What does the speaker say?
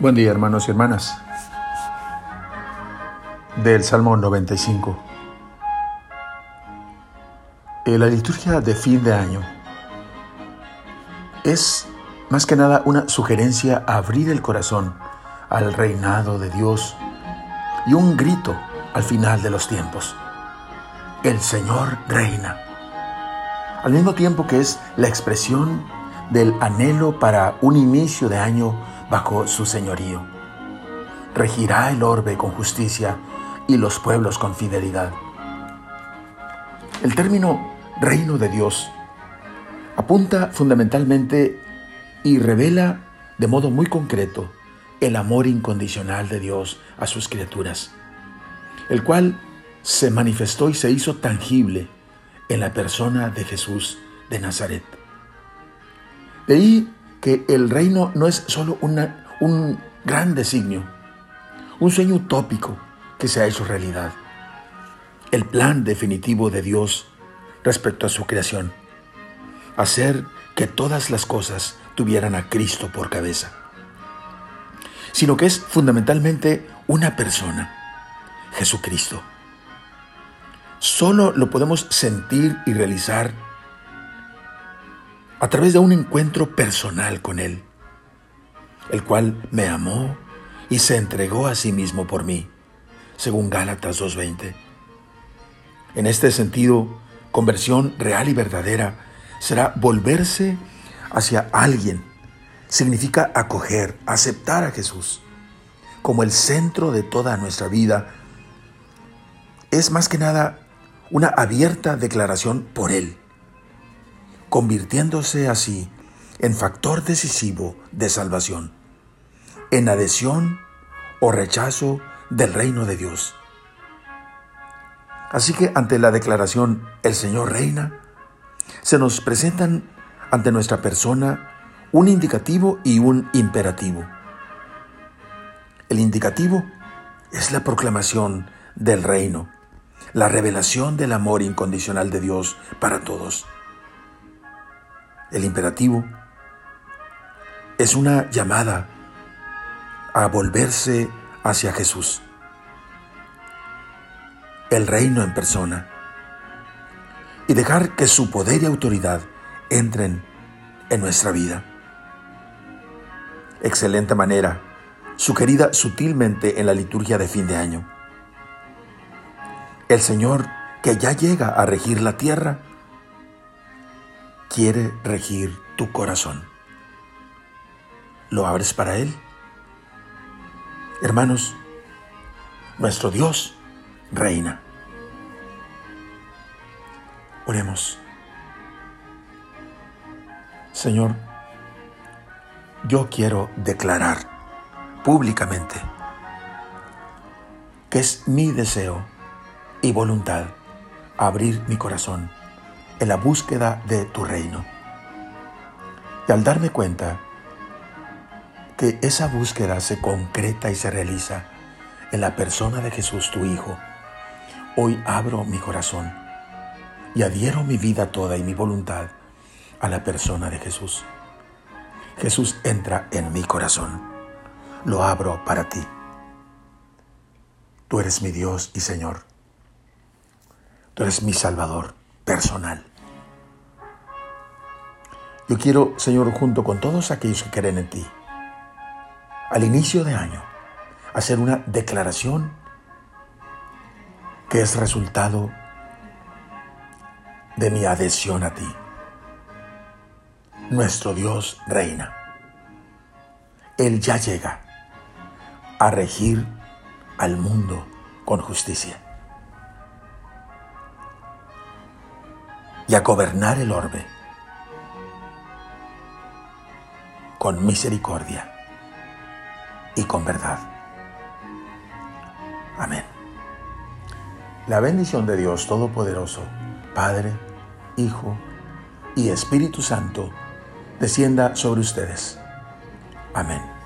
Buen día hermanos y hermanas. Del Salmo 95. Eh, la liturgia de fin de año es más que nada una sugerencia a abrir el corazón al reinado de Dios y un grito al final de los tiempos. El Señor reina. Al mismo tiempo que es la expresión del anhelo para un inicio de año bajo su señorío. Regirá el orbe con justicia y los pueblos con fidelidad. El término reino de Dios apunta fundamentalmente y revela de modo muy concreto el amor incondicional de Dios a sus criaturas, el cual se manifestó y se hizo tangible en la persona de Jesús de Nazaret. De ahí el reino no es solo un gran designio, un sueño utópico que se ha hecho realidad. El plan definitivo de Dios respecto a su creación, hacer que todas las cosas tuvieran a Cristo por cabeza, sino que es fundamentalmente una persona, Jesucristo. Solo lo podemos sentir y realizar a través de un encuentro personal con Él, el cual me amó y se entregó a sí mismo por mí, según Gálatas 2.20. En este sentido, conversión real y verdadera será volverse hacia alguien. Significa acoger, aceptar a Jesús como el centro de toda nuestra vida. Es más que nada una abierta declaración por Él convirtiéndose así en factor decisivo de salvación, en adhesión o rechazo del reino de Dios. Así que ante la declaración El Señor reina, se nos presentan ante nuestra persona un indicativo y un imperativo. El indicativo es la proclamación del reino, la revelación del amor incondicional de Dios para todos. El imperativo es una llamada a volverse hacia Jesús, el reino en persona, y dejar que su poder y autoridad entren en nuestra vida. Excelente manera, sugerida sutilmente en la liturgia de fin de año. El Señor que ya llega a regir la tierra, quiere regir tu corazón. ¿Lo abres para Él? Hermanos, nuestro Dios reina. Oremos. Señor, yo quiero declarar públicamente que es mi deseo y voluntad abrir mi corazón en la búsqueda de tu reino. Y al darme cuenta que esa búsqueda se concreta y se realiza en la persona de Jesús, tu Hijo, hoy abro mi corazón y adhiero mi vida toda y mi voluntad a la persona de Jesús. Jesús entra en mi corazón. Lo abro para ti. Tú eres mi Dios y Señor. Tú eres mi Salvador personal. Yo quiero, Señor, junto con todos aquellos que creen en ti, al inicio de año, hacer una declaración que es resultado de mi adhesión a ti. Nuestro Dios reina. Él ya llega a regir al mundo con justicia y a gobernar el orbe con misericordia y con verdad. Amén. La bendición de Dios Todopoderoso, Padre, Hijo y Espíritu Santo, descienda sobre ustedes. Amén.